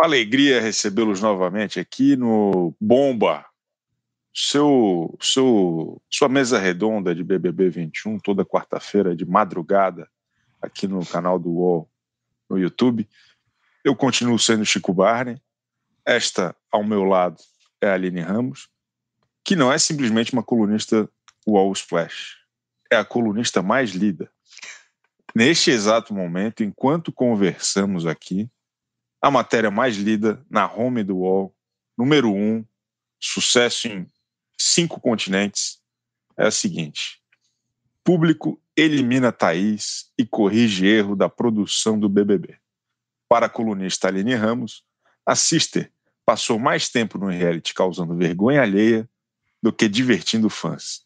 Uma alegria recebê-los novamente aqui no Bomba, seu, seu, sua mesa redonda de BBB 21, toda quarta-feira de madrugada, aqui no canal do UOL no YouTube. Eu continuo sendo Chico Barney. Esta, ao meu lado, é a Aline Ramos, que não é simplesmente uma colunista UOL Splash, é a colunista mais lida. Neste exato momento, enquanto conversamos aqui, a matéria mais lida na home do UOL, número um, sucesso em cinco continentes, é a seguinte: público elimina Thaís e corrige erro da produção do BBB. Para a colunista Aline Ramos, a Sister passou mais tempo no reality causando vergonha alheia do que divertindo fãs.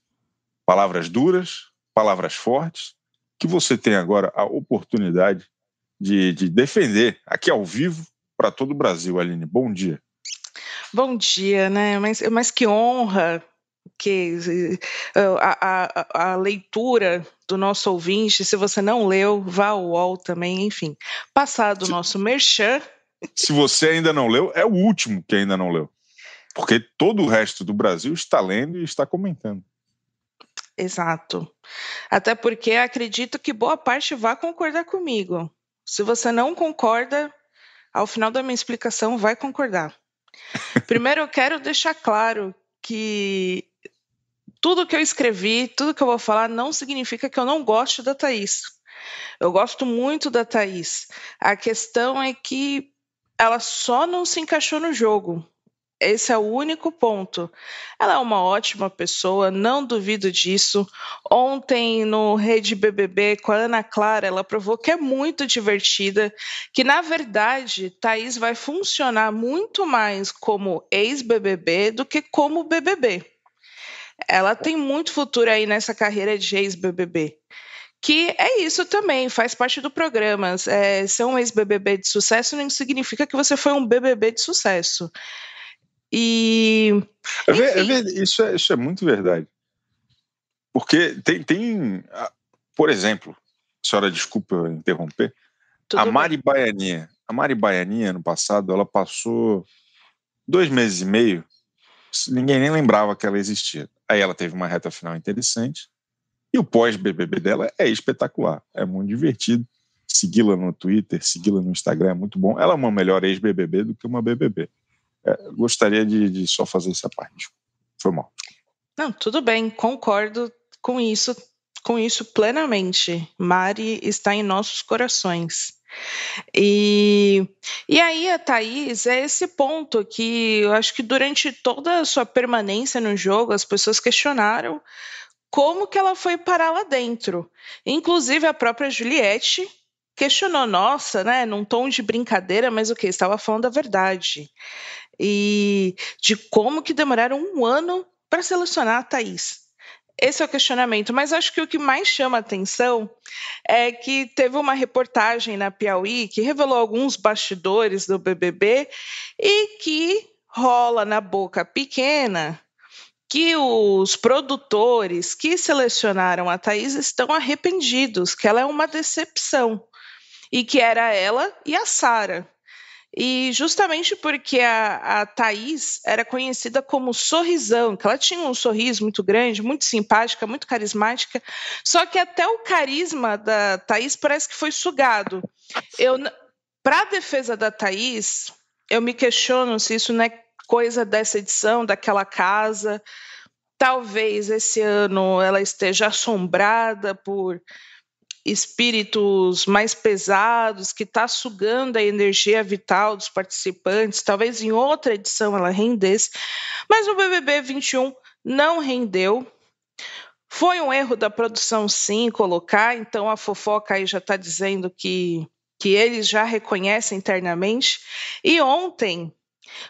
Palavras duras, palavras fortes, que você tem agora a oportunidade de, de defender aqui ao vivo para todo o Brasil, Aline. Bom dia. Bom dia, né? Mas, mas que honra que a, a, a, leitura do nosso ouvinte, se você não leu, vá ao UOL também, enfim. Passado o nosso merchan. Se você ainda não leu, é o último que ainda não leu. Porque todo o resto do Brasil está lendo e está comentando. Exato. Até porque acredito que boa parte vai concordar comigo. Se você não concorda, ao final da minha explicação vai concordar. Primeiro, eu quero deixar claro que tudo que eu escrevi, tudo que eu vou falar, não significa que eu não goste da Thaís. Eu gosto muito da Thaís. A questão é que ela só não se encaixou no jogo. Esse é o único ponto. Ela é uma ótima pessoa, não duvido disso. Ontem no Rede BBB com a Ana Clara, ela provou que é muito divertida, que na verdade Thaís vai funcionar muito mais como ex-BBB do que como BBB. Ela tem muito futuro aí nessa carreira de ex-BBB que é isso também, faz parte do programa. É, ser um ex-BBB de sucesso não significa que você foi um BBB de sucesso. E. É, é, isso, é, isso é muito verdade. Porque tem, tem. Por exemplo, senhora, desculpa interromper. Tudo a Mari bem. Baianinha. A Mari Baianinha, no passado, ela passou dois meses e meio, ninguém nem lembrava que ela existia. Aí ela teve uma reta final interessante. E o pós-BBB dela é espetacular. É muito divertido. Segui-la no Twitter, segui-la no Instagram é muito bom. Ela é uma melhor ex-BBB do que uma BBB. É, gostaria de, de, só fazer essa parte. Foi mal. Não, tudo bem, concordo com isso, com isso plenamente. Mari está em nossos corações. E, e aí a Thaís é esse ponto que eu acho que durante toda a sua permanência no jogo as pessoas questionaram como que ela foi parar lá dentro. Inclusive a própria Juliette questionou, nossa, né, num tom de brincadeira, mas o que? Estava falando a verdade e de como que demoraram um ano para selecionar a Thaís. Esse é o questionamento, mas acho que o que mais chama atenção é que teve uma reportagem na Piauí que revelou alguns bastidores do BBB e que rola na boca pequena que os produtores que selecionaram a Thaís estão arrependidos, que ela é uma decepção e que era ela e a Sara. E justamente porque a, a Thaís era conhecida como sorrisão, que ela tinha um sorriso muito grande, muito simpática, muito carismática, só que até o carisma da Thaís parece que foi sugado. Eu, para a defesa da Thaís, eu me questiono se isso não é coisa dessa edição, daquela casa. Talvez esse ano ela esteja assombrada por espíritos mais pesados, que está sugando a energia vital dos participantes. Talvez em outra edição ela rendesse, mas o BBB 21 não rendeu. Foi um erro da produção, sim, colocar. Então a fofoca aí já está dizendo que, que eles já reconhecem internamente. E ontem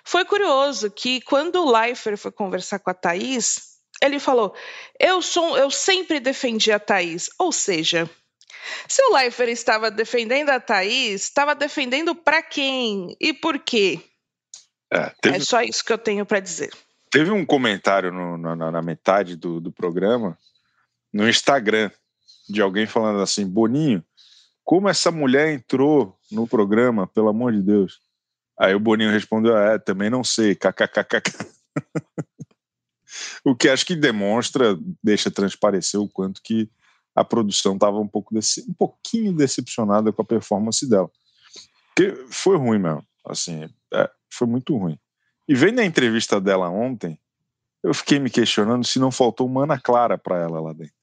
foi curioso que quando o Leifert foi conversar com a Thaís, ele falou: Eu sou, eu sempre defendi a Thaís. Ou seja, se o Leifert estava defendendo a Thaís, estava defendendo para quem e por quê? É, teve, é, só isso que eu tenho para dizer. Teve um comentário no, na, na, metade do, do programa, no Instagram, de alguém falando assim: Boninho, como essa mulher entrou no programa, pelo amor de Deus. Aí o Boninho respondeu: É, também não sei, kkkk. o que acho que demonstra, deixa transparecer o quanto que a produção estava um pouco desse, um pouquinho decepcionada com a performance dela. Porque foi ruim mesmo, assim, é, foi muito ruim. E vendo a entrevista dela ontem, eu fiquei me questionando se não faltou uma Ana Clara para ela lá dentro.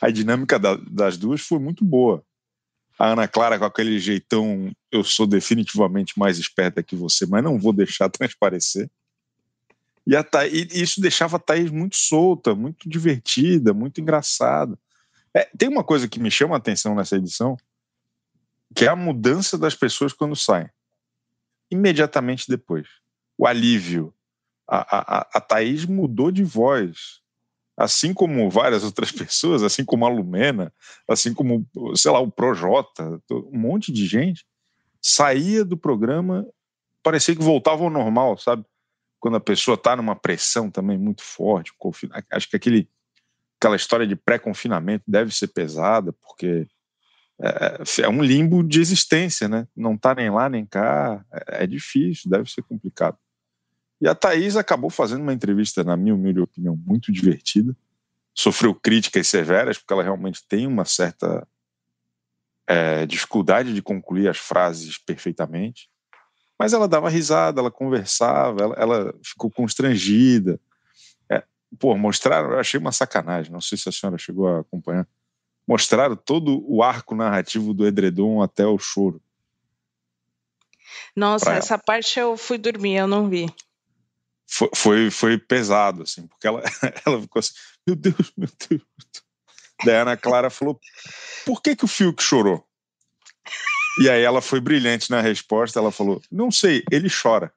A dinâmica da, das duas foi muito boa. A Ana Clara com aquele jeitão, eu sou definitivamente mais esperta que você, mas não vou deixar transparecer. E, Thaís, isso deixava a Thaís muito solta, muito divertida, muito engraçada. É, tem uma coisa que me chama a atenção nessa edição, que é a mudança das pessoas quando saem. Imediatamente depois. O alívio. A, a, a Thaís mudou de voz. Assim como várias outras pessoas, assim como a Lumena, assim como, sei lá, o Projota, um monte de gente saía do programa, parecia que voltava ao normal, sabe? Quando a pessoa está numa pressão também muito forte, acho que aquele aquela história de pré-confinamento deve ser pesada, porque é, é, um limbo de existência, né? Não tá nem lá nem cá, é, é, difícil, deve ser complicado. E a Thaís acabou fazendo uma entrevista, na minha humilde opinião, muito divertida. Sofreu críticas severas, porque ela realmente tem uma certa é, dificuldade de concluir as frases perfeitamente. Mas ela dava risada, ela conversava, ela, ela ficou constrangida pô, mostraram, eu achei uma sacanagem, não sei se a senhora chegou a acompanhar. Mostraram todo o arco narrativo do Edredom até o choro. Nossa, essa parte eu fui dormir, eu não vi. Foi, foi, foi, pesado, assim, porque ela, ela ficou assim, meu Deus, meu Deus. Daí a Ana Clara falou, por que, que o Fiuk chorou? E aí ela foi brilhante na resposta, ela falou, não sei, ele chora.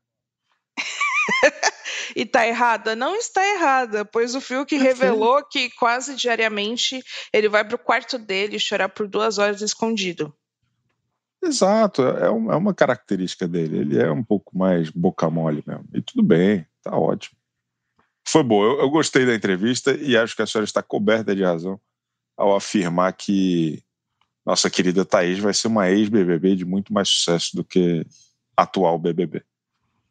e está errada? Não está errada, pois o Fiuk revelou que quase diariamente ele vai para o quarto dele chorar por duas horas escondido. Exato, é, é, é uma característica dele. Ele é um pouco mais boca mole mesmo. E tudo bem, tá ótimo. Foi bom, eu, eu gostei da entrevista e acho que a senhora está coberta de razão ao afirmar que nossa querida Thaís vai ser uma ex-BBB de muito mais sucesso do que atual BBB.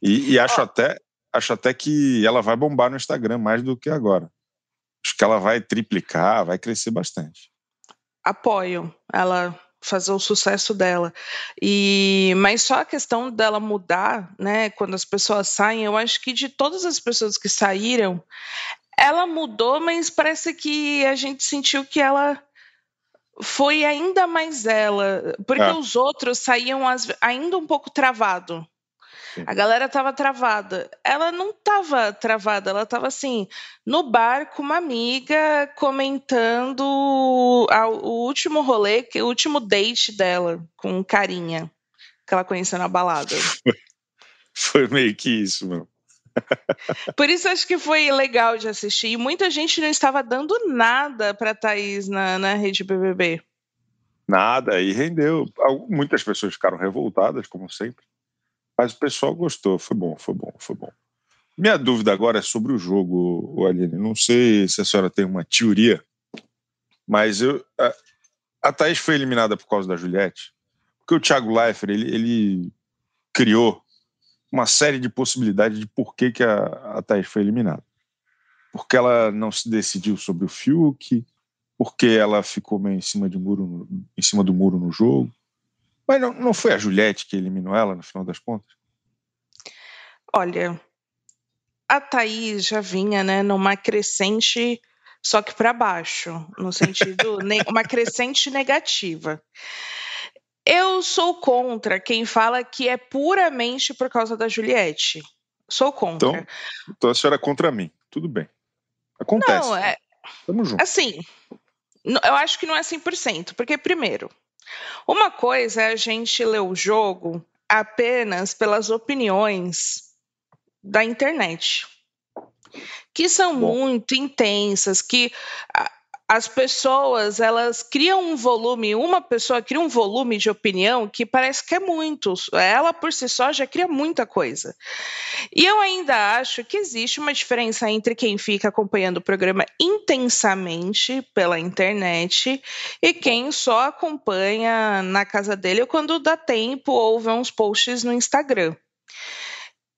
E, e acho até acho até que ela vai bombar no Instagram mais do que agora. Acho que ela vai triplicar, vai crescer bastante. Apoio ela fazer o sucesso dela. E mas só a questão dela mudar, né, quando as pessoas saem, eu acho que de todas as pessoas que saíram, ela mudou, mas parece que a gente sentiu que ela foi ainda mais ela, porque é. os outros saíam ainda um pouco travado. A galera tava travada. Ela não tava travada, ela tava assim, no bar com uma amiga comentando o último rolê, o último date dela com um carinha que ela conheceu na balada. Foi meio que isso, meu. Por isso acho que foi legal de assistir. E muita gente não estava dando nada para Thaís na, na rede BBB. Nada, e rendeu. Muitas pessoas ficaram revoltadas, como sempre. Mas o pessoal gostou, foi bom, foi bom, foi bom. Minha dúvida agora é sobre o jogo, Aline. Não sei se a senhora tem uma teoria, mas eu, a, a Thaís foi eliminada por causa da Juliette, porque o Thiago Leifert ele, ele criou uma série de possibilidades de por que, que a, a Thaís foi eliminada. Porque ela não se decidiu sobre o Fiuk, porque ela ficou meio em cima, de muro, em cima do muro no jogo. Mas não, não foi a Juliette que eliminou ela no final das contas? Olha, a Thaís já vinha né, numa crescente, só que para baixo, no sentido, uma crescente negativa. Eu sou contra quem fala que é puramente por causa da Juliette. Sou contra. Então, então a senhora é contra mim. Tudo bem. Acontece. Não, é. Tamo junto. Assim, eu acho que não é 100%, porque, primeiro, uma coisa é a gente ler o jogo apenas pelas opiniões da internet, que são Bom. muito intensas, que as pessoas elas criam um volume, uma pessoa cria um volume de opinião que parece que é muito. Ela por si só já cria muita coisa. E eu ainda acho que existe uma diferença entre quem fica acompanhando o programa intensamente pela internet e quem só acompanha na casa dele quando dá tempo ou vê uns posts no Instagram.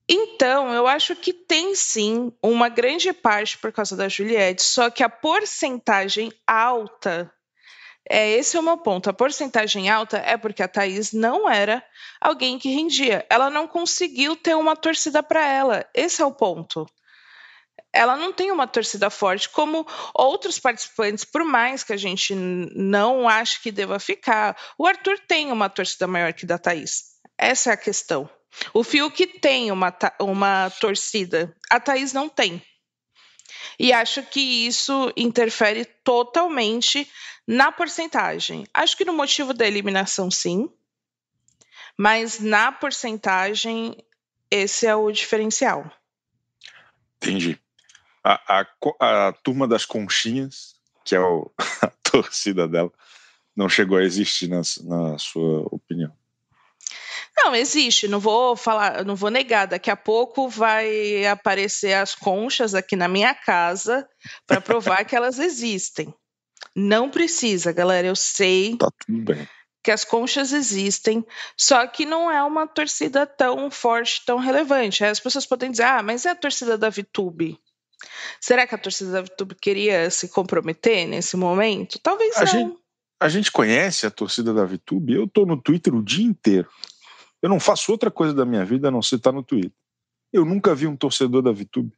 Então, eu acho que tem sim uma grande parte por causa da Juliette, só que a porcentagem alta é esse é o meu ponto. A porcentagem alta é porque a Thaís não era alguém que rendia. Ela não conseguiu ter uma torcida para ela. Esse é o ponto. Ela não tem uma torcida forte como outros participantes, por mais que a gente não ache que deva ficar. O Arthur tem uma torcida maior que da Thaís. Essa é a questão. O Fiuk tem uma, uma torcida, a Thaís não tem. E acho que isso interfere totalmente na porcentagem. Acho que no motivo da eliminação, sim. Mas na porcentagem, esse é o diferencial. Entendi. A, a, a turma das conchinhas, que é o, a torcida dela, não chegou a existir na, na sua opinião. Não, existe, não vou falar, não vou negar. Daqui a pouco vai aparecer as conchas aqui na minha casa para provar que elas existem. Não precisa, galera. Eu sei tá que as conchas existem, só que não é uma torcida tão forte, tão relevante. As pessoas podem dizer, ah, mas é a torcida da Vitube. Será que a torcida da Vitube queria se comprometer nesse momento? Talvez a não. Gente, a gente conhece a torcida da Vitube. Eu tô no Twitter o dia inteiro. Eu não faço outra coisa da minha vida a não ser estar no Twitter. Eu nunca vi um torcedor da Vitube.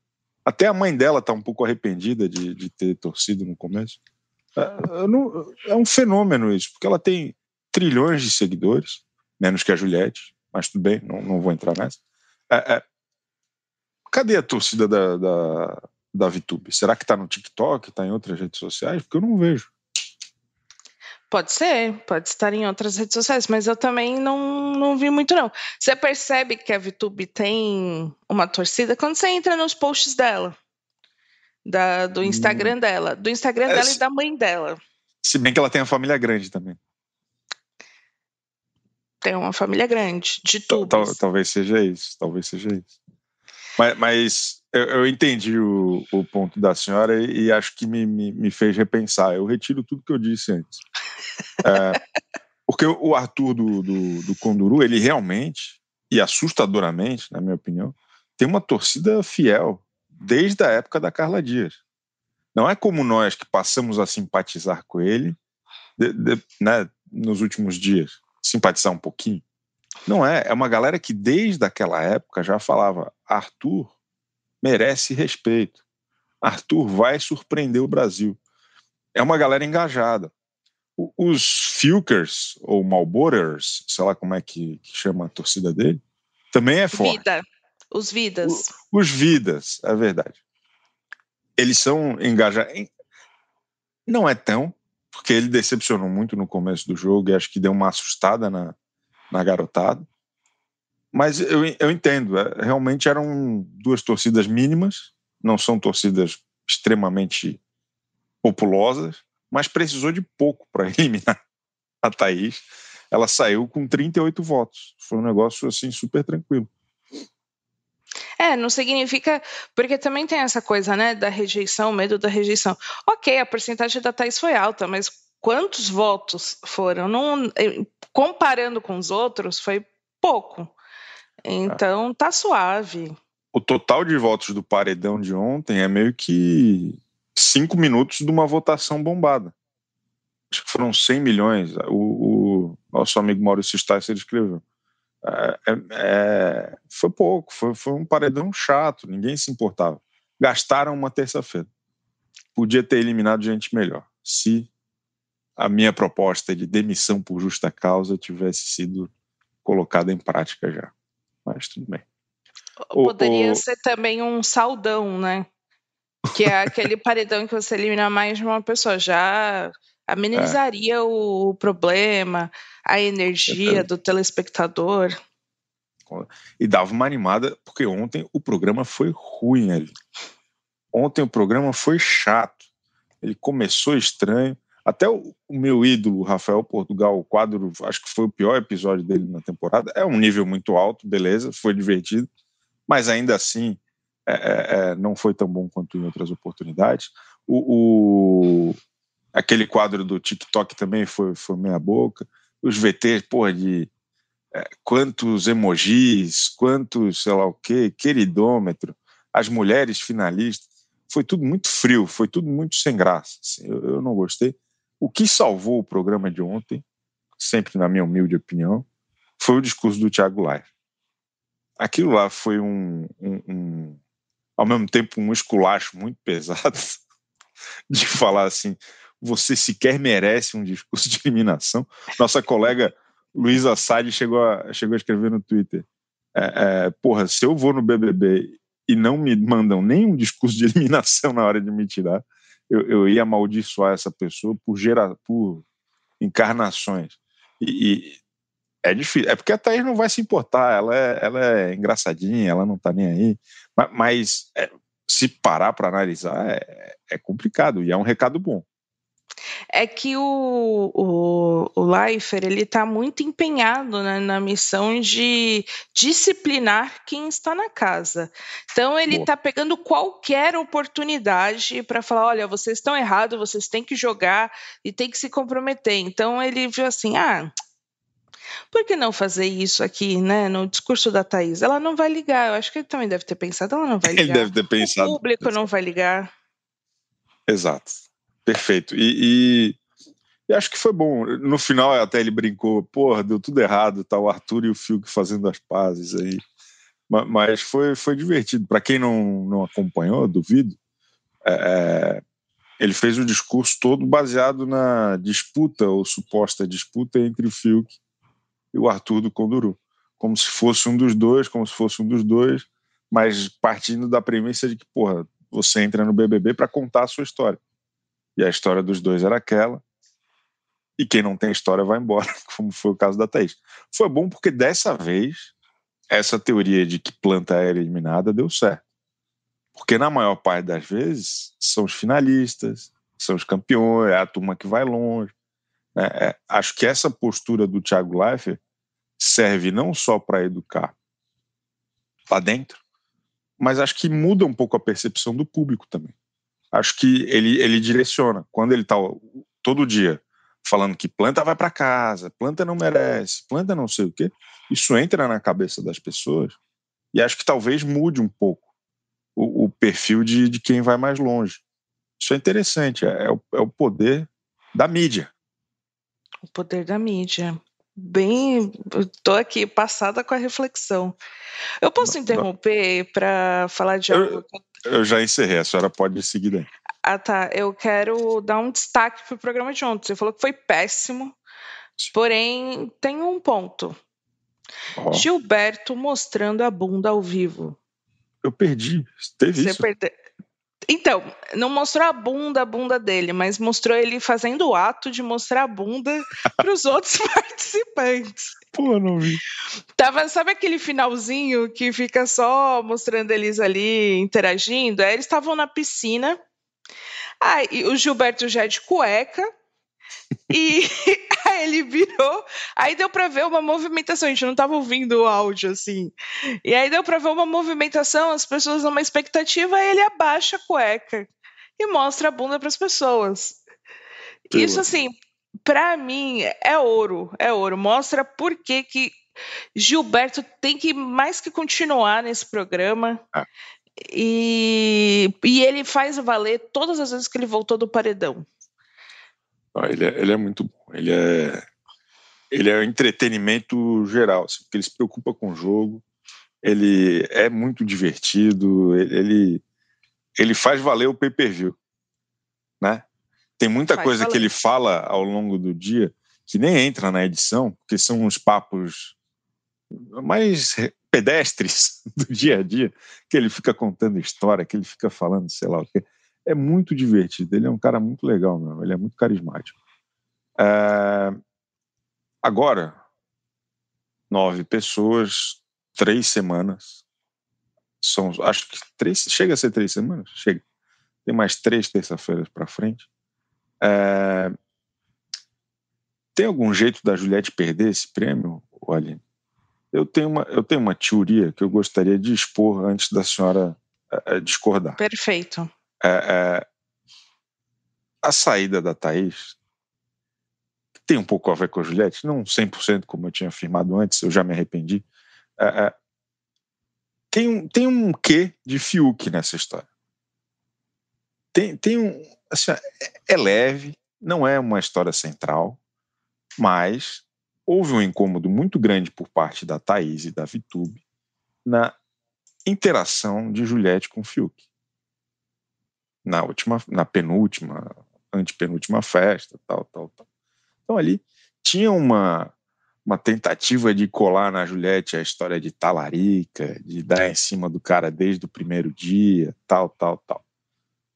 Até a mãe dela está um pouco arrependida de, de ter torcido no começo. É, não, é um fenômeno isso, porque ela tem trilhões de seguidores, menos que a Juliette, mas tudo bem, não, não vou entrar nessa. É, é, cadê a torcida da, da, da VTube? Será que está no TikTok, está em outras redes sociais? Porque eu não vejo. Pode ser, pode estar em outras redes sociais, mas eu também não, não vi muito, não. Você percebe que a VTube tem uma torcida quando você entra nos posts dela, da, do Instagram hum. dela, do Instagram é, dela se, e da mãe dela. Se bem que ela tem uma família grande também. Tem uma família grande, de tudo. talvez seja isso, talvez seja isso. Mas, mas eu, eu, entendi o, o, ponto da senhora e, e acho que me, me, me, fez repensar. Eu retiro tudo que eu disse antes. É, porque o Arthur do, do, do Conduru, ele realmente, e assustadoramente, na minha opinião, tem uma torcida fiel desde a época da Carla Dias. Não é como nós que passamos a simpatizar com ele de, de, né, nos últimos dias, simpatizar um pouquinho. Não é, é uma galera que desde aquela época já falava: Arthur merece respeito. Arthur vai surpreender o Brasil. É uma galera engajada. Os Filkers, ou Malborers, sei lá como é que, que, chama a torcida dele, também é forte. Vida. Os Vidas. O, os Vidas, é verdade. Eles são engajados. Não é tão, porque ele decepcionou muito no começo do jogo e acho que deu uma assustada na, na garotada. Mas eu, eu entendo, é, realmente eram duas torcidas mínimas, não são torcidas extremamente populosas, mas precisou de pouco para eliminar a Thaís. Ela saiu com 38 votos. Foi um negócio assim super tranquilo. É, não significa. Porque também tem essa coisa, né, da rejeição, medo da rejeição. Ok, a porcentagem da Thaís foi alta, mas quantos votos foram? Não, comparando com os outros, foi pouco. Então tá suave. O total de votos do paredão de ontem é meio que cinco minutos de uma votação bombada. Acho que foram 100 milhões. O, o nosso amigo Maurício Stice escreveu. É, é, é, foi pouco, foi, foi um paredão chato, ninguém se importava. Gastaram uma terça-feira. Podia ter eliminado gente melhor, se a minha proposta de demissão por justa causa tivesse sido colocada em prática já. Mas tudo bem. Poderia o, o... ser também um saldão, né? Que é aquele paredão que você elimina mais de uma pessoa. Já amenizaria é. o problema, a energia do telespectador. E dava uma animada, porque ontem o programa foi ruim ali. Ontem o programa foi chato. Ele começou estranho, até o, o, meu ídolo, Rafael Portugal, o quadro, acho que foi o pior episódio dele na temporada. É um nível muito alto, beleza, foi divertido, mas ainda assim é, é, é não foi tão bom quanto em outras oportunidades. O, o, aquele quadro do TikTok também foi, foi meia boca. Os VTs, porra, de é, quantos emojis, quantos, sei lá o quê, queridômetro, as mulheres finalistas. Foi tudo muito frio, foi tudo muito sem graça. Assim, eu, eu não gostei. O que salvou o programa de ontem, sempre na minha humilde opinião, foi o discurso do Thiago Live. Aquilo lá foi um, um, um, ao mesmo tempo, um esculacho muito pesado de falar assim: você sequer merece um discurso de eliminação. Nossa colega Luísa Salles chegou a, chegou a escrever no Twitter: é, é, porra, se eu vou no BBB e não me mandam nenhum discurso de eliminação na hora de me tirar, eu, eu ia amaldiçoar essa pessoa por, gera, por encarnações. E, e, é difícil. É porque a Thaís não vai se importar, ela é, ela é engraçadinha, ela não tá nem aí. Mas, é, se parar para analisar, é, é complicado e é um recado bom. É que o, o, o Leifert ele está muito empenhado né, na missão de disciplinar quem está na casa. Então ele está pegando qualquer oportunidade para falar: olha, vocês estão errados, vocês têm que jogar e têm que se comprometer. Então ele viu assim: ah, por que não fazer isso aqui, né, no discurso da Thaís? Ela não vai ligar. Eu acho que ele também deve ter pensado, ela não vai ligar. Ele deve ter pensado. O público não vai ligar. Exato. Perfeito. E, e, e, acho que foi bom. No final até ele brincou, porra, deu tudo errado, tá o Arthur e o Fiuk fazendo as pazes aí. Mas foi, foi divertido. Para quem não, não acompanhou, duvido, é, é, ele fez o discurso todo baseado na disputa ou suposta disputa entre o Fiuk e o Arthur do Conduru. Como se fosse um dos dois, como se fosse um dos dois, mas partindo da premissa de que, porra, você entra no BBB para contar a sua história. E a história dos dois era aquela. E quem não tem história vai embora, como foi o caso da Thaís. Foi bom porque dessa vez essa teoria de que planta era eliminada deu certo. Porque na maior parte das vezes são os finalistas, são os campeões, é a turma que vai longe. Né? É, acho que essa postura do Thiago Leifert serve não só para educar lá dentro, mas acho que muda um pouco a percepção do público também acho que ele, ele direciona. Quando ele está todo dia falando que planta vai para casa, planta não merece, planta não sei o quê, isso entra na cabeça das pessoas e acho que talvez mude um pouco o, o perfil de, de quem vai mais longe. Isso é interessante, é, é, o, é o poder da mídia. O poder da mídia bem. Estou aqui passada com a reflexão. Eu posso interromper para falar de algo? Eu, eu, já encerrei, a senhora pode seguir daí. Ah, tá. Eu quero dar um destaque para o programa de ontem. Você falou que foi péssimo, porém tem um ponto. Oh. Gilberto mostrando a bunda ao vivo. Eu perdi. Teve Você isso? Perde... Então, não mostrou a bunda, a bunda dele, mas mostrou ele fazendo o ato de mostrar a bunda para os outros participantes. Pô, não vi. Tava, sabe aquele finalzinho que fica só mostrando eles ali interagindo? Aí eles estavam na piscina. Aí o Gilberto já é de cueca, e ele virou, aí deu para ver uma movimentação, a gente não tava ouvindo o áudio assim. E aí deu para ver uma movimentação, as pessoas numa expectativa, aí ele abaixa a cueca e mostra a bunda para as pessoas. Isso assim, para mim é ouro, é ouro. Mostra por que que Gilberto tem que mais que continuar nesse programa. Ah. E, e ele faz valer todas as vezes que ele voltou do paredão. Ele é, ele é muito bom. Ele é, ele é entretenimento geral, assim, porque ele se preocupa com o jogo. Ele é muito divertido. Ele, ele faz valer o pay-per-view, né? Tem muita faz coisa valer. que ele fala ao longo do dia que nem entra na edição, porque são uns papos mais pedestres do dia a dia, que ele fica contando história, que ele fica falando, sei lá o quê é muito divertido. Ele é um cara muito legal, meu. Ele é muito carismático. É... Agora, nove pessoas, três semanas. São, acho que três, chega a ser três semanas? Chega. Tem mais três terça-feiras para frente. É... Tem algum jeito da Juliette perder esse prêmio, Aline? Eu tenho uma, eu tenho uma teoria que eu gostaria de expor antes da senhora é, discordar. Perfeito. É, é, a saída da Thaís tem um pouco a ver com a Juliette, não 100% como eu tinha afirmado antes, eu já me arrependi. É, é, tem, um, tem um quê de Fiuk nessa história. Tem, tem um. Assim, é, é leve, não é uma história central, mas houve um incômodo muito grande por parte da Thaís e da Vitube na interação de Juliette com Fiuk. Na última, na penúltima, antepenúltima festa, tal, tal, tal. Então ali tinha uma uma tentativa de colar na Juliette a história de talarica, de dar em cima do cara desde o primeiro dia, tal, tal, tal.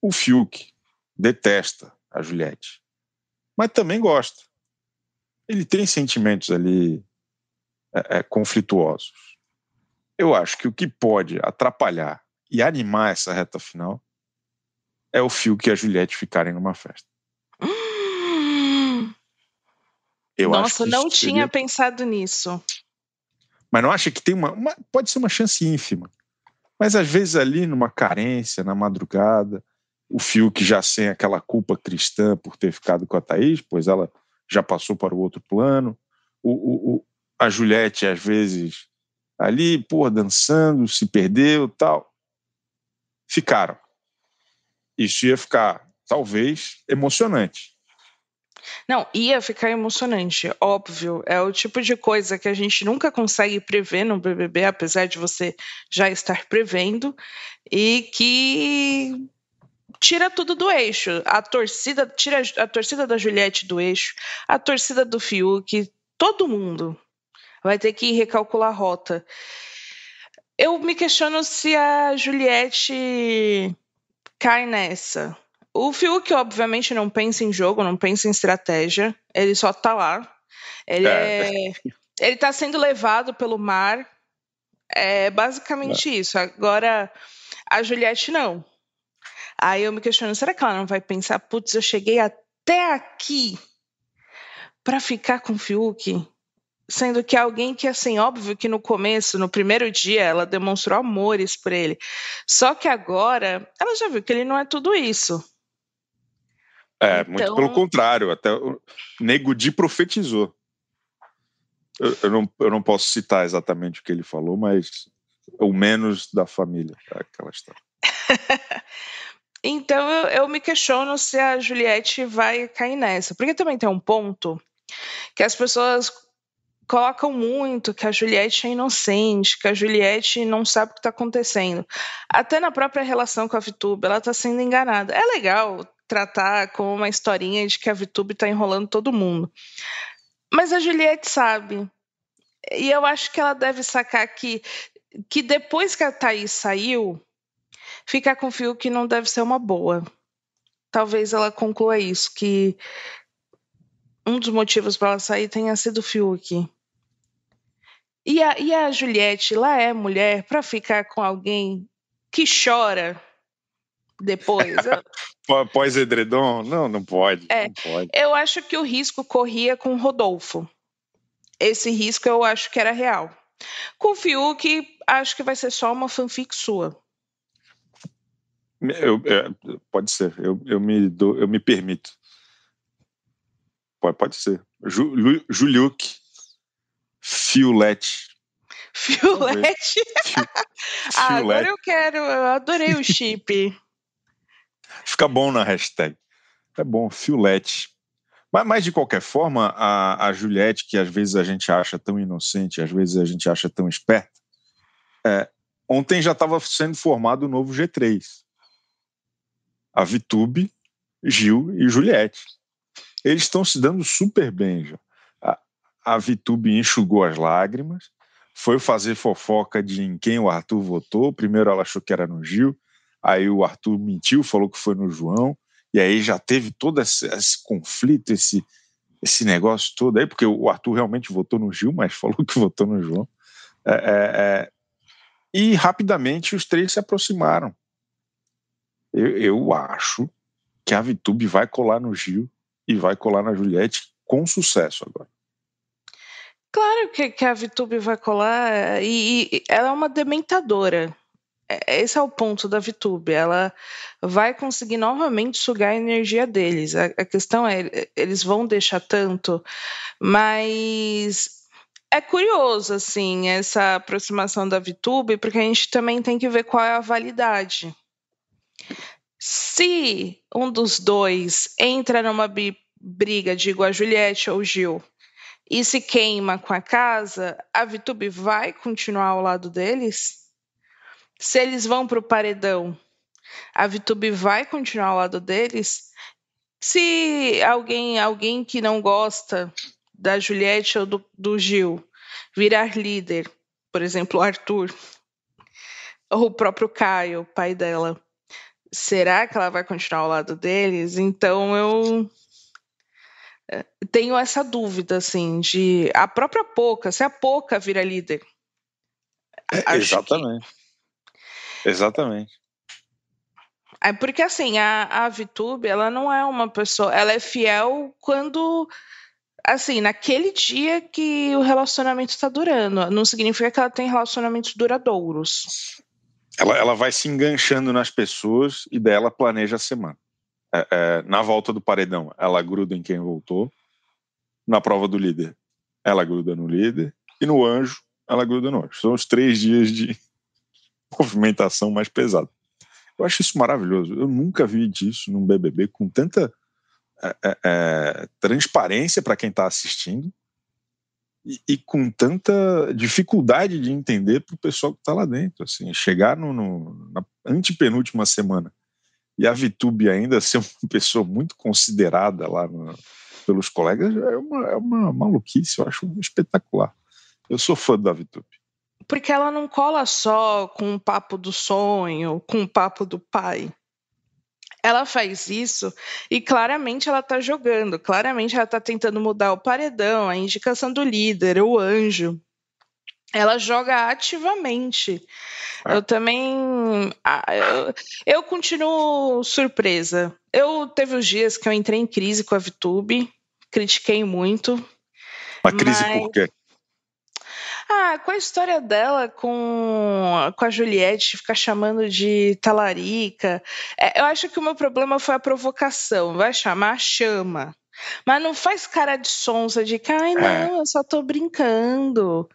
O Fiuk detesta a Juliette, mas também gosta. Ele tem sentimentos ali é, é, conflituosos. Eu acho que o que pode atrapalhar e animar essa reta final é o Fiuk e a Juliette ficarem numa festa. Eu Nossa, não tinha seria... pensado nisso. Mas não acha que tem uma, uma, Pode ser uma chance ínfima. Mas às vezes ali numa carência, na madrugada, o Fiuk já sem aquela culpa cristã por ter ficado com a Thaís, pois ela já passou para o outro plano. O, o, o a Juliette, às vezes, ali, pô, dançando, se perdeu tal. Ficaram. Isso ia ficar, talvez, emocionante. Não, ia ficar emocionante, óbvio. É o tipo de coisa que a gente nunca consegue prever no BBB, apesar de você já estar prevendo, e que tira tudo do eixo. A torcida tira a torcida da Juliette do eixo, a torcida do Fiuk, todo mundo vai ter que recalcular a rota. Eu me questiono se a Juliette cai nessa. O Fiuk, obviamente, não pensa em jogo, não pensa em estratégia, ele só tá lá. Ele é. é ele tá sendo levado pelo mar. É basicamente é. isso. Agora, a Juliette não. Aí eu me questiono, será que ela não vai pensar, putz, eu cheguei até aqui para ficar com o Fiuk? Sendo que alguém que, assim, óbvio que no começo, no primeiro dia, ela demonstrou amores por ele. Só que agora, ela já viu que ele não é tudo isso. É, então... muito pelo contrário, até o Nego Di profetizou. Eu, eu, não, eu não posso citar exatamente o que ele falou, mas o menos da família, é aquela história. então eu, eu me questiono se a Juliette vai cair nessa, porque também tem um ponto que as pessoas colocam muito que a Juliette é inocente, que a Juliette não sabe o que está acontecendo. Até na própria relação com a Vitube, ela está sendo enganada. É legal tratar como uma historinha de que a Vitube tá enrolando todo mundo. Mas a Juliette sabe. E eu acho que ela deve sacar que, que depois que a Thaís saiu, ficar com o Fiuk não deve ser uma boa. Talvez ela conclua isso, que um dos motivos para ela sair tenha sido o Fiuk. E a, e a Juliette lá é mulher para ficar com alguém que chora depois. Pós-edredom? Não, não pode, é, não pode. Eu acho que o risco corria com o Rodolfo. Esse risco eu acho que era real. Com o Fiuk, acho que vai ser só uma fanfic sua. Eu, é, pode ser, eu, eu, me dou, eu me permito. Pode, pode ser. Ju, Juliuk, Fiolete. Fiolete? ah, agora eu quero, eu adorei o chip. Fica bom na hashtag. É bom, Fiolete. Mas, mas, de qualquer forma, a, a Juliette, que às vezes a gente acha tão inocente, às vezes a gente acha tão esperta, é, ontem já estava sendo formado o novo G3. A Vitube, Gil e Juliette. Eles estão se dando super bem já. A, a Vitube enxugou as lágrimas, foi fazer fofoca de em quem o Arthur votou. Primeiro ela achou que era no Gil, Aí o Arthur mentiu, falou que foi no João, e aí já teve todo esse, esse conflito, esse, esse negócio todo aí, porque o Arthur realmente votou no Gil, mas falou que votou no João. É, é, é, e rapidamente os três se aproximaram. Eu, eu acho que a Vitube vai colar no Gil e vai colar na Juliette com sucesso agora. Claro que, que a Vitube vai colar, e, e ela é uma dementadora. é, esse é o ponto da VTube. Ela vai conseguir novamente sugar a energia deles. A, a questão é, eles vão deixar tanto, mas é curioso, assim, essa aproximação da VTube, porque a gente também tem que ver qual é a validade. Se um dos dois entra numa briga, digo a Juliette ou Gil, e se queima com a casa, a VTube vai continuar ao lado deles? Se eles vão para o paredão, a VTube vai continuar ao lado deles? Se alguém, alguém que não gosta da Juliette ou do, do Gil virar líder, por exemplo, o Arthur, ou o próprio Caio, pai dela, será que ela vai continuar ao lado deles? Então eu eh, tenho essa dúvida, assim, de a própria Poca, se a Poca vira líder. É, exatamente. Que... Exatamente. É porque assim, a, a VTube, ela não é uma pessoa, ela é fiel quando assim, naquele dia que o relacionamento está durando. Não significa que ela tem relacionamentos duradouros. Ela, ela vai se enganchando nas pessoas e dela planeja a semana. É, é, na volta do paredão, ela gruda em quem voltou. Na prova do líder, ela gruda no líder. E no anjo, ela gruda no anjo. São os três dias de movimentação mais pesada. Eu acho isso maravilhoso. Eu nunca vi disso num BBB com tanta é, é, é, transparência para quem está assistindo e, com tanta dificuldade de entender para o pessoal que está lá dentro. Assim, chegar no, no, na antepenúltima semana e a Vitube ainda ser uma pessoa muito considerada lá no, pelos colegas é uma, é uma maluquice, eu acho espetacular. Eu sou fã da Vitube. Porque ela não cola só com o papo do sonho, com o papo do pai ela faz isso e claramente ela está jogando, claramente ela está tentando mudar o paredão, a indicação do líder, o anjo. Ela joga ativamente. Eu também. Eu, eu continuo surpresa. Eu teve os dias que eu entrei em crise com a VTube, critiquei muito. Uma crise mas... por quê? Ah, com a história dela com, com a Juliette, ficar chamando de talarica. É, eu acho que o meu problema foi a provocação. Vai chamar, chama. Mas não faz cara de sonsa de que, ai, é. não, eu só tô brincando.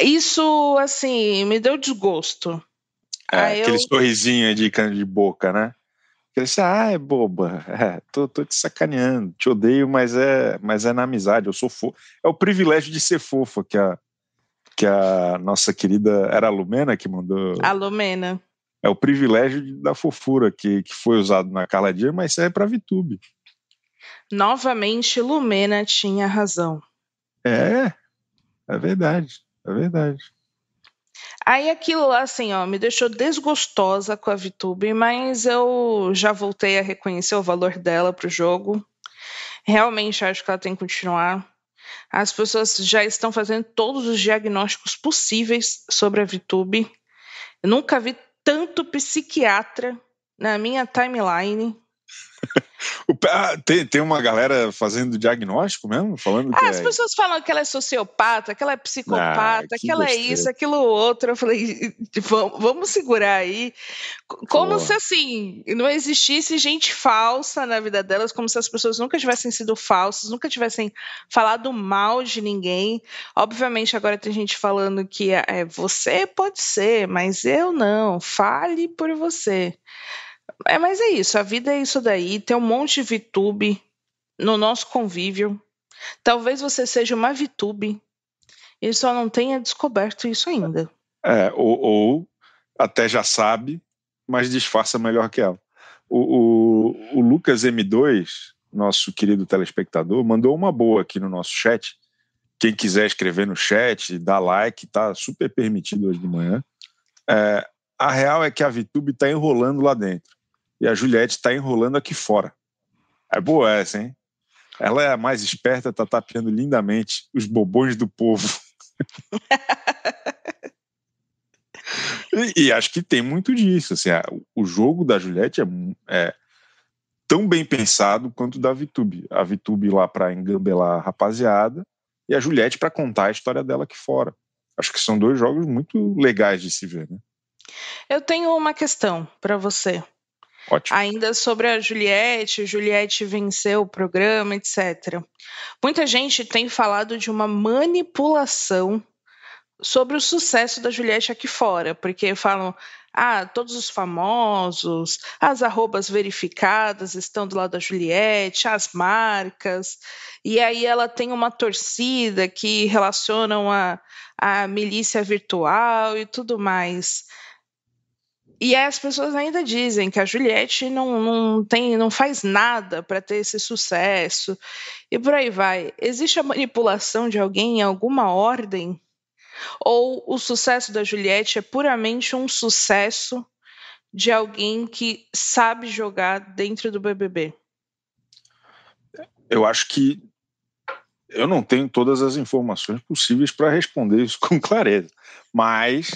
Isso, assim, me deu desgosto. É, aquele eu... sorrisinho de cana de boca, né? Ele disse, ah, é boba, é, tô, tô, te sacaneando, te odeio, mas é, mas é na amizade, eu sou fofo. É o privilégio de ser fofa que a, que a nossa querida. Era a Lumena que mandou. A Lumena. É o privilégio da fofura que, que foi usado na Carla Dias, mas serve para VTube. Novamente, Lumena tinha razão. É, é verdade, é verdade. Aí aquilo lá, assim, ó, me deixou desgostosa com a VTube, mas eu já voltei a reconhecer o valor dela pro jogo. Realmente acho que ela tem que continuar. As pessoas já estão fazendo todos os diagnósticos possíveis sobre a VTube. Eu nunca vi tanto psiquiatra na minha timeline Ah, tem, tem uma galera fazendo diagnóstico mesmo? Falando ah, as é... pessoas falam que ela é sociopata, que ela é psicopata, ah, que, ela é isso, aquilo outro. Eu falei, vamos segurar aí. Como Pô. se assim, não existisse gente falsa na vida delas, como se as pessoas nunca tivessem sido falsas, nunca tivessem falado mal de ninguém. Obviamente, agora tem gente falando que é, você pode ser, mas eu não. Fale por você. É, mas é isso, a vida é isso daí. Tem um monte de VTube no nosso convívio. Talvez você seja uma VTube e só não tenha descoberto isso ainda. É, ou, ou até já sabe, mas disfarça melhor que ela. O, o, o, Lucas M2, nosso querido telespectador, mandou uma boa aqui no nosso chat. Quem quiser escrever no chat, dá like, tá super permitido hoje de manhã. É, a real é que a VTube está enrolando lá dentro e a Juliette está enrolando aqui fora. É boa essa, hein? Ela é a mais esperta, está tapeando lindamente os bobões do povo. e, e, acho que tem muito disso. Assim, a, o jogo da Juliette é, é, tão bem pensado quanto o da Vitube. A Vitube lá para engambelar a rapaziada e a Juliette para contar a história dela aqui fora. Acho que são dois jogos muito legais de se ver, né? Eu tenho uma questão para você. Ótimo. Ainda sobre a Juliette, Juliette venceu o programa, etc. Muita gente tem falado de uma manipulação sobre o sucesso da Juliette aqui fora, porque falam, ah, todos os famosos, as arrobas verificadas estão do lado da Juliette, as marcas, e aí ela tem uma torcida que relacionam a, a milícia virtual e tudo mais. E as pessoas ainda dizem que a Juliette não, não tem, não faz nada para ter esse sucesso. E por aí vai. Existe a manipulação de alguém em alguma ordem? Ou o sucesso da Juliette é puramente um sucesso de alguém que sabe jogar dentro do BBB? Eu acho que eu não tenho todas as informações possíveis para responder isso com clareza, mas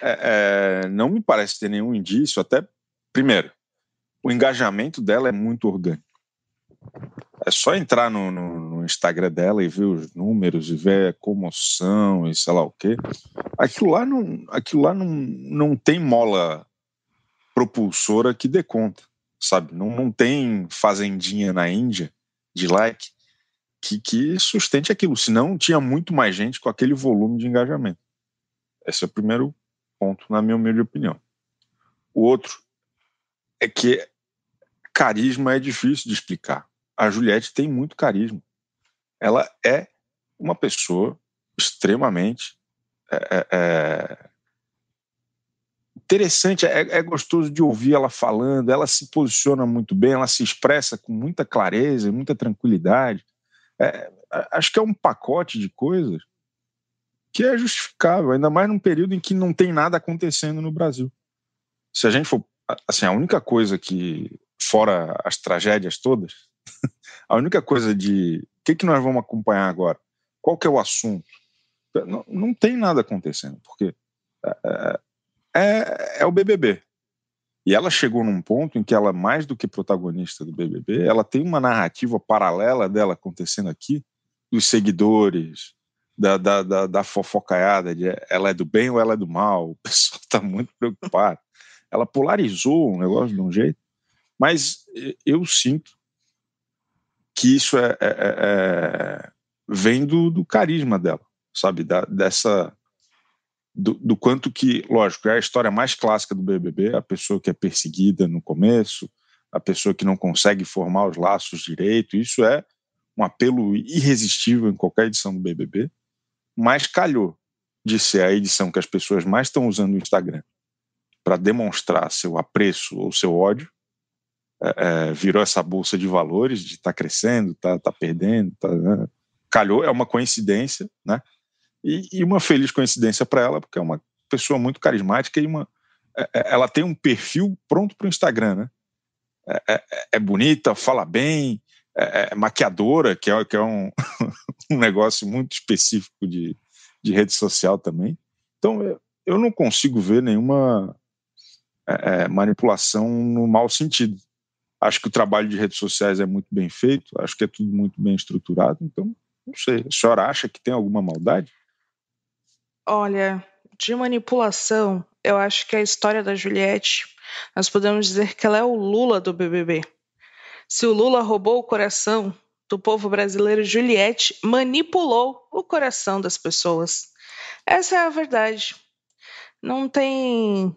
é, é, não me parece ter nenhum indício, até, primeiro, o engajamento dela é muito orgânico. É só entrar no, no, no, Instagram dela e ver os números e ver a comoção e sei lá o quê. Aquilo lá não, aquilo lá não, não tem mola propulsora que dê conta, sabe? Não, não tem fazendinha na Índia de like que, que sustente aquilo. Senão tinha muito mais gente com aquele volume de engajamento. Esse é o primeiro ponto, na minha humilde opinião. O outro é que carisma é difícil de explicar. A Juliette tem muito carisma. Ela é uma pessoa extremamente é, é, é interessante, é, é, gostoso de ouvir ela falando, ela se posiciona muito bem, ela se expressa com muita clareza muita tranquilidade. É, acho que é um pacote de coisas que é justificável, ainda mais num período em que não tem nada acontecendo no Brasil. Se a gente for. Assim, a única coisa que, fora as tragédias todas, a única coisa de. O que, que nós vamos acompanhar agora? Qual que é o assunto? Não, não tem nada acontecendo, porque é, é, é o BBB. E ela chegou num ponto em que ela, mais do que protagonista do BBB, ela tem uma narrativa paralela dela acontecendo aqui, dos seguidores, da, da, da, da fofocaiada, de ela é do bem ou ela é do mal, o pessoal está muito preocupado. Ela polarizou o negócio de um jeito, mas eu sinto que isso é, é, é, é vem do, do, carisma dela, sabe? Da, dessa. Do, do, quanto que, lógico, é a história mais clássica do BBB, a pessoa que é perseguida no começo, a pessoa que não consegue formar os laços direito, isso é um apelo irresistível em qualquer edição do BBB mas calhou de ser a edição que as pessoas mais estão usando o Instagram para demonstrar seu apreço ou seu ódio. É, é, virou essa bolsa de valores de estar tá crescendo, tá, tá perdendo, tá, né? calhou, é uma coincidência, né? E, e uma feliz coincidência para ela, porque é uma pessoa muito carismática e uma, é, é ela tem um perfil pronto para o Instagram, né? É, é, é, bonita, fala bem, é, maquiadora, que é, que é um, um negócio muito específico de, de rede social também. Então, eu não consigo ver nenhuma é, é, manipulação no mau sentido. Acho que o trabalho de redes sociais é muito bem feito, acho que é tudo muito bem estruturado, então, não sei. A senhora acha que tem alguma maldade? Olha, de manipulação, eu acho que a história da Juliette, nós podemos dizer que ela é o Lula do BBB. Se o Lula roubou o coração do povo brasileiro, Juliette manipulou o coração das pessoas. Essa é a verdade. Não tem,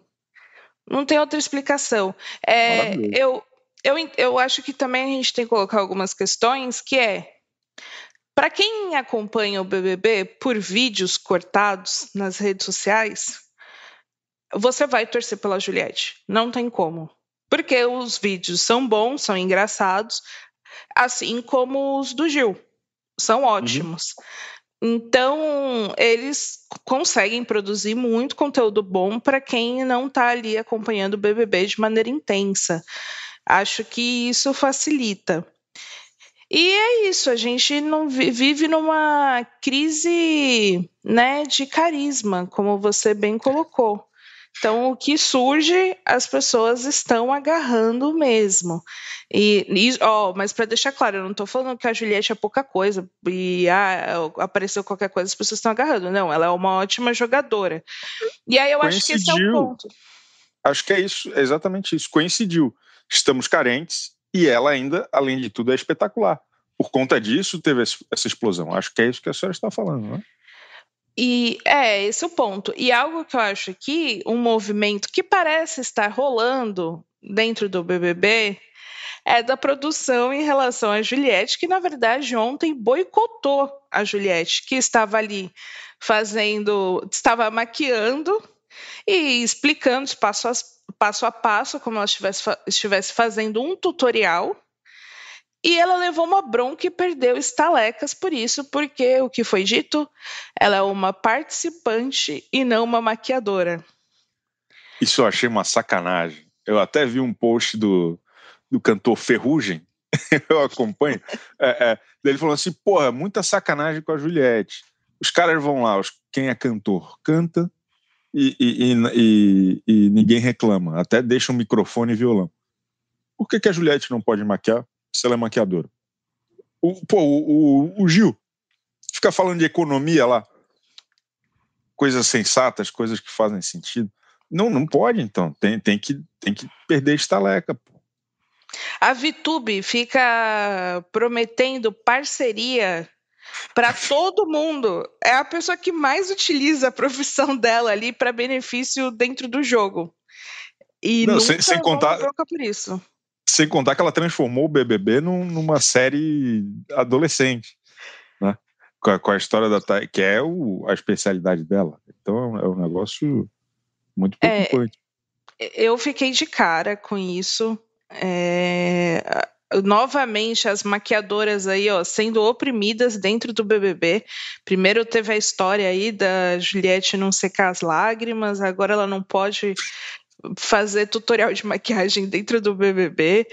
não tem outra explicação. É, eu, eu, eu acho que também a gente tem que colocar algumas questões que é para quem acompanha o BBB por vídeos cortados nas redes sociais, você vai torcer pela Juliette. Não tem como. Porque os vídeos são bons, são engraçados, assim como os do Gil. São uhum. ótimos. Uhum. Então, eles conseguem produzir muito conteúdo bom para quem não está ali acompanhando o BBB de maneira intensa. Acho que isso facilita. E é isso, a gente não vive numa crise né, de carisma, como você bem colocou. Então, o que surge, as pessoas estão agarrando mesmo. E, e ó, mas para deixar claro, eu não estou falando que a Juliette é pouca coisa e ah, apareceu qualquer coisa, as pessoas estão agarrando. Não, ela é uma ótima jogadora. E aí eu acho que esse é o ponto. Acho que é isso, é exatamente isso. Coincidiu. Estamos carentes e ela ainda, além de tudo, é espetacular. Por conta disso, teve essa explosão. Acho que é isso que a senhora está falando, não é? E é esse é o ponto. E algo que eu acho aqui, um movimento que parece estar rolando dentro do BBB, é da produção em relação à Juliette, que na verdade ontem boicotou a Juliette, que estava ali fazendo, estava maquiando e explicando passo a passo, a passo como ela estivesse, estivesse fazendo um tutorial e ela levou uma bronca e perdeu estalecas por isso, porque o que foi dito, ela é uma participante e não uma maquiadora. Isso eu achei uma sacanagem. Eu até vi um post do, do cantor Ferrugem, eu acompanho, é, é, ele falou assim, porra, muita sacanagem com a Juliette. Os caras vão lá, os, quem é cantor canta e, e, e, e, ninguém reclama, até deixa um microfone e violão. Por que, que a Juliette não pode maquiar? Se ela é maquiadora. O, pô, o, o, o Gil fica falando de economia lá, coisas sensatas, coisas que fazem sentido. Não, não pode, então. Tem, tem, que, tem que perder estaleca, pô. A Vitube fica prometendo parceria para todo mundo. É a pessoa que mais utiliza a profissão dela ali para benefício dentro do jogo. E não, nunca sem, sem contar por isso. Sem contar que ela transformou o BBB num, numa série adolescente, né? Com a, com a história da Thay, que é o, a especialidade dela. Então é um negócio muito é, preocupante. É, eu fiquei de cara com isso. É, novamente as maquiadoras aí, ó, sendo oprimidas dentro do BBB. Primeiro teve a história aí da Juliette não secar as lágrimas, agora ela não pode fazer tutorial de maquiagem dentro do BBB.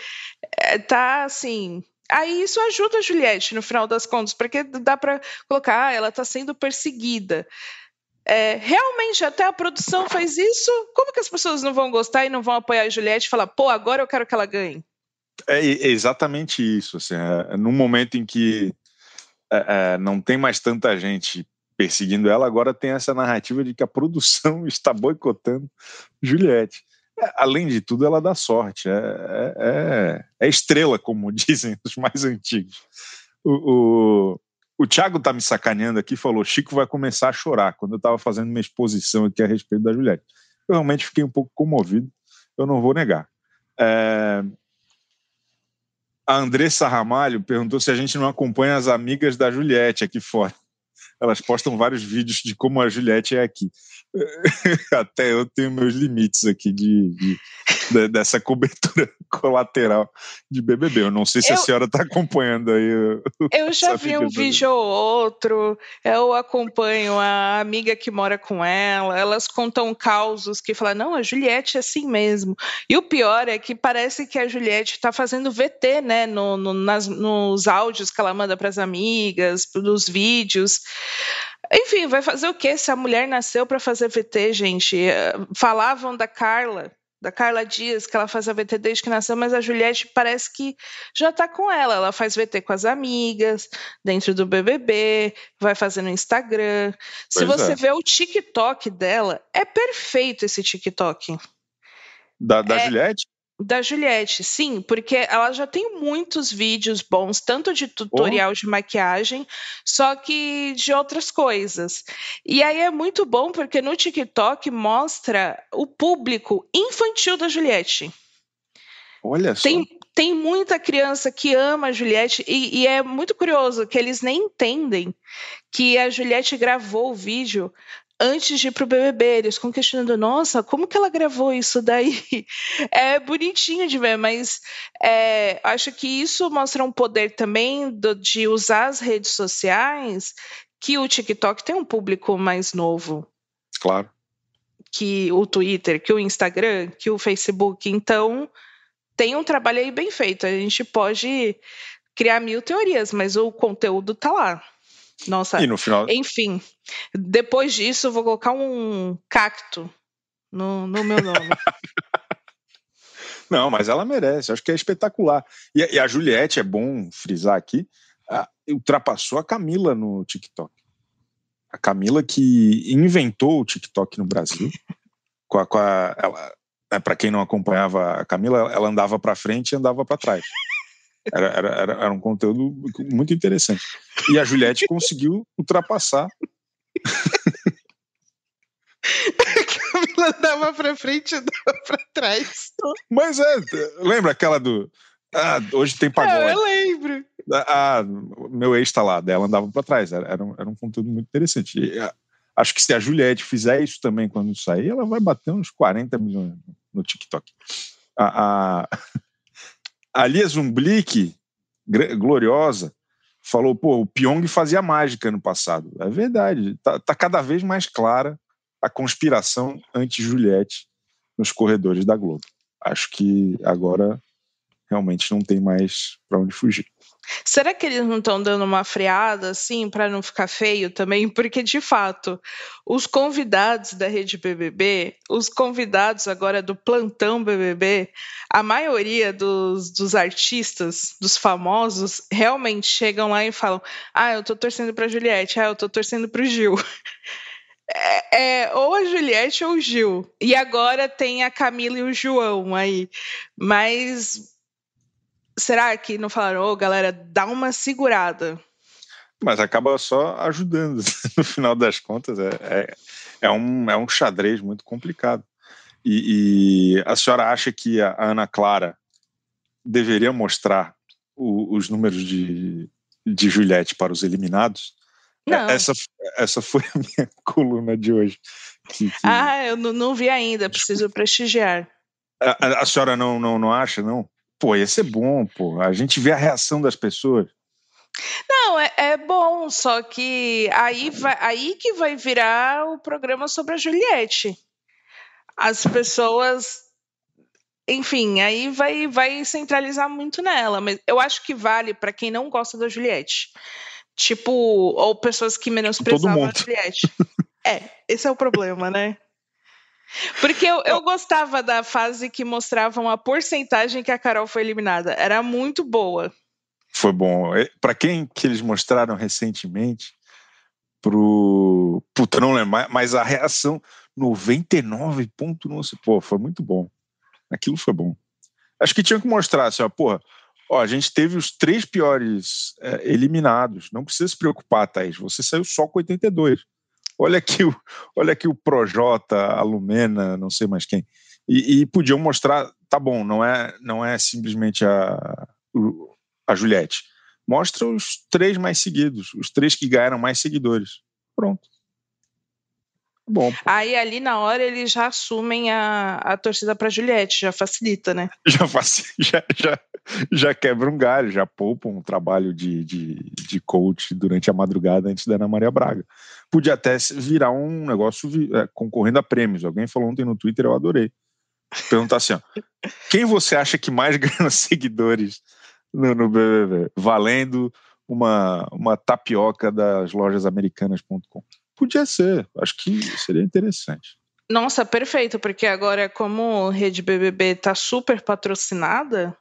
É, tá assim. Aí isso ajuda a Juliette no final das contas, porque dá para colocar, ah, ela está sendo perseguida. É, realmente, até a produção faz isso. Como que as pessoas não vão gostar e não vão apoiar a Juliette e falar, pô, agora eu quero que ela ganhe? É, é exatamente isso. Assim, é, num momento em que é, é, não tem mais tanta gente perseguindo ela, agora tem essa narrativa de que a produção está boicotando Juliette. É, além de tudo, ela dá sorte, é, é, é, é estrela, como dizem os mais antigos. O, o, o Thiago tá me sacaneando aqui falou: Chico vai começar a chorar quando eu estava fazendo minha exposição aqui a respeito da Juliette. Eu realmente fiquei um pouco comovido, eu não vou negar. É... A Andressa Ramalho perguntou se a gente não acompanha as amigas da Juliette aqui fora elas postam vários vídeos de como a Juliette é aqui. Até eu tenho meus limites aqui de, de, de dessa cobertura colateral de BBB. Eu não sei se eu, a senhora está acompanhando aí. Eu já vi um vídeo ou outro. Eu acompanho a amiga que mora com ela. Elas contam causos que falam: não, a Juliette é assim mesmo. E o pior é que parece que a Juliette está fazendo VT, né, no, no nas, nos áudios que ela manda para as amigas, nos vídeos. Enfim, vai fazer o quê? Se a mulher nasceu para fazer VT, gente. Eh, falavam da Carla, da Carla Dias, que ela fazia VT desde que nasceu, mas a Juliette parece que já está com ela. Ela faz VT com as amigas, dentro do BBB, vai fazer no Instagram. Se você é. vê o TikTok dela, é perfeito esse TikTok. Da, da é, Juliette? Da Juliette, sim, porque ela já tem muitos vídeos bons, tanto de tutorial oh. de maquiagem, só que de outras coisas. E aí é muito bom porque no TikTok mostra o público infantil da Juliette. Olha só. Tem, tem muita criança que ama a Juliette e, e, é muito curioso que eles nem entendem que a Juliette gravou o vídeo antes de ir pro BBB, eles ficam questionando, nossa, como que ela gravou isso daí? É bonitinho de ver, mas é, acho que isso mostra um poder também do, de usar as redes sociais, que o TikTok tem um público mais novo. Claro. Que o Twitter, que o Instagram, que o Facebook. Então, tem um trabalho aí bem feito. A gente pode criar mil teorias, mas o conteúdo tá lá. Nossa, e no final... enfim. Depois disso, vou colocar um cacto no, no meu nome. Não, mas ela merece, acho que é espetacular. E, e a Juliette, é bom frisar aqui, a, ultrapassou a Camila no TikTok. A Camila que inventou o TikTok no Brasil. com a, com a ela, né, para quem não acompanhava a Camila, ela andava para frente e andava para trás. Era, era, era, um conteúdo muito interessante. E a Juliette conseguiu ultrapassar. a Camila andava para frente e andava para trás. Mas é, lembra aquela do. Ah, hoje tem pagode. É, eu lembro. Ah, meu ex está lá, dela andava para trás. Era, era, um, era um conteúdo muito interessante. E, acho que se a Juliette fizer isso também quando sair, ela vai bater uns 40 milhões no TikTok. A, a, a Lia Zumblik, gloriosa, falou: pô, o Pyong fazia mágica no passado. É verdade, tá, tá cada vez mais clara a conspiração anti-Juliette nos corredores da Globo. Acho que agora realmente não tem mais para onde fugir. Será que eles não estão dando uma freada assim para não ficar feio também? Porque de fato, os convidados da Rede BBB, os convidados agora do plantão BBB, a maioria dos, dos artistas, dos famosos, realmente chegam lá e falam: "Ah, eu tô torcendo para Juliette, ah, eu tô torcendo para o Gil". É, é, ou a Juliette ou o Gil. E agora tem a Camila e o João aí. Mas será que não falaram, ô oh, galera, dá uma segurada? Mas acaba só ajudando, no final das contas. É, é, é, um, é um xadrez muito complicado. E, e a senhora acha que a Ana Clara deveria mostrar o, os números de, de Juliette para os eliminados? É, não. Essa, essa foi a minha coluna de hoje. Que, que... Ah, eu não, não, vi ainda, preciso prestigiar. A, a, a senhora não, não, não acha, não? Pô, ia ser bom, pô. A gente vê a reação das pessoas. Não, é, é, bom, só que aí, vai, aí que vai virar o programa sobre a Juliette. As pessoas. Enfim, aí vai, vai centralizar muito nela. Mas eu acho que vale para quem não gosta da Juliette. Tipo, ou pessoas que menosprezavam a Juliette. é, esse é o problema, né? Porque eu, eu gostava da fase que mostravam a porcentagem que a Carol foi eliminada. Era muito boa. Foi bom. É, Para quem que eles mostraram recentemente, pro. Puta, não lembro, mas a reação 99 ponto, não pô, foi muito bom. Aquilo foi bom. Acho que tinha que mostrar assim, ó, porra, ó, a gente teve os três piores é, eliminados. Não precisa se preocupar, Thaís. Você saiu só com 82. Olha aqui o, olha aqui o Projota, a Lumena, não sei mais quem. E, e, podiam mostrar, tá bom, não é, não é simplesmente a, a Juliette. Mostra os três mais seguidos, os três que ganharam mais seguidores. Pronto. Bom. Pô. Aí ali na hora eles já assumem a, a torcida para Juliette, já facilita, né? Já, já, já, já quebra um galho, já poupa um trabalho de, de, de coach durante a madrugada antes da Ana Maria Braga. Podia até virar um negócio é, concorrendo a prêmios. Alguém falou ontem no Twitter, eu adorei. Perguntar assim: ó, quem você acha que mais ganha seguidores no, no BBB? Valendo uma, uma tapioca das lojas americanas.com. Podia ser, acho que seria interessante. Nossa, perfeito, porque agora, como Rede BBB tá super patrocinada,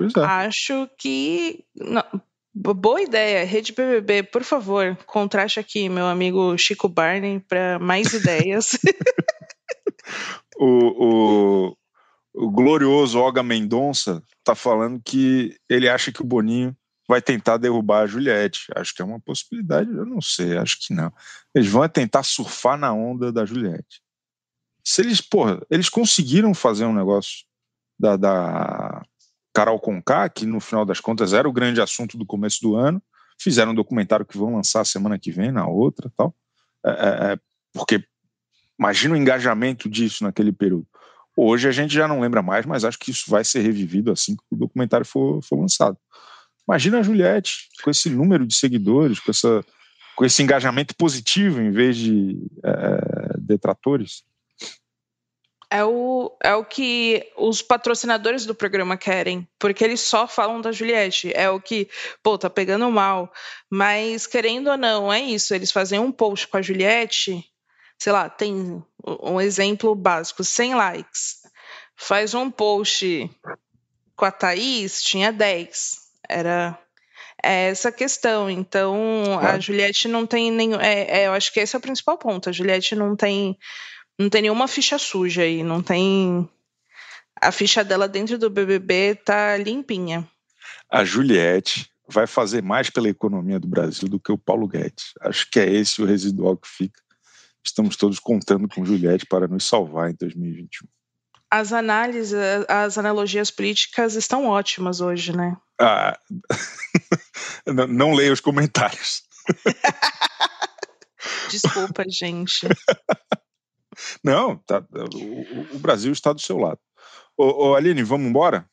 é. acho que. Não, boa ideia. Rede BBB, por favor, contrate aqui meu amigo Chico Barney para mais ideias. o, o, o glorioso Olga Mendonça tá falando que ele acha que o Boninho vai tentar derrubar a Juliette. Acho que é uma possibilidade, eu não sei, acho que não. Eles vão tentar surfar na onda da Juliette. Se eles, porra, eles conseguiram fazer um negócio da, da Carol Conká, que no final das contas era o grande assunto do começo do ano, fizeram um documentário que vão lançar semana que vem, na outra tal. É, é, é porque imagina o engajamento disso naquele período. Hoje a gente já não lembra mais, mas acho que isso vai ser revivido assim que o documentário for, for lançado. Imagina a Juliette com esse número de seguidores, com, essa, com esse engajamento positivo em vez de é, detratores. É o, é o que os patrocinadores do programa querem, porque eles só falam da Juliette. É o que, pô, tá pegando mal. Mas, querendo ou não, é isso. Eles fazem um post com a Juliette, sei lá, tem um exemplo básico, 100 likes. Faz um post com a Thaís, tinha 10. Era é essa questão. Então, claro. a Juliette não tem nenhum. É, é, eu acho que esse é o principal ponto. A Juliette não tem, não tem nenhuma ficha suja aí, não tem. A ficha dela dentro do BBB tá limpinha. A Juliette vai fazer mais pela economia do Brasil do que o Paulo Guedes. Acho que é esse o residual que fica. Estamos todos contando com Juliette para nos salvar em 2021 as análises, as analogias políticas estão ótimas hoje, né? Ah, não, não leia os comentários. Desculpa, gente. Não, tá, o, o, Brasil está do seu lado. Ô, ô, Aline, vamos embora?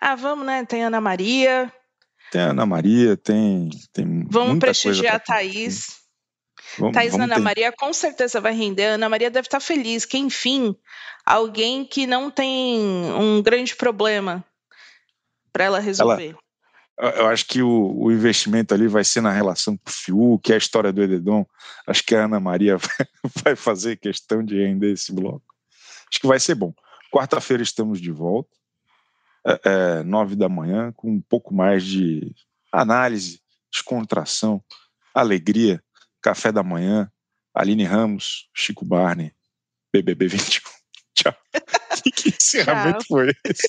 Ah, vamos, né? Tem Ana Maria. Tem Ana Maria, tem. tem vamos prestigiar a Thaís. Vamos, Thais vamos Ana ter... Maria com certeza vai render. Ana Maria deve estar feliz que, enfim, alguém que não tem um grande problema para ela resolver. Ela, eu acho que o, o, investimento ali vai ser na relação com o Fiuk, é a história do Ededon. Acho que a Ana Maria vai, vai fazer questão de render esse bloco. Acho que vai ser bom. Quarta-feira estamos de volta, é, é, nove da manhã, com um pouco mais de análise, descontração, alegria Café da Manhã, Aline Ramos, Chico Barney, BBB 21. Tchau. que encerramento foi esse?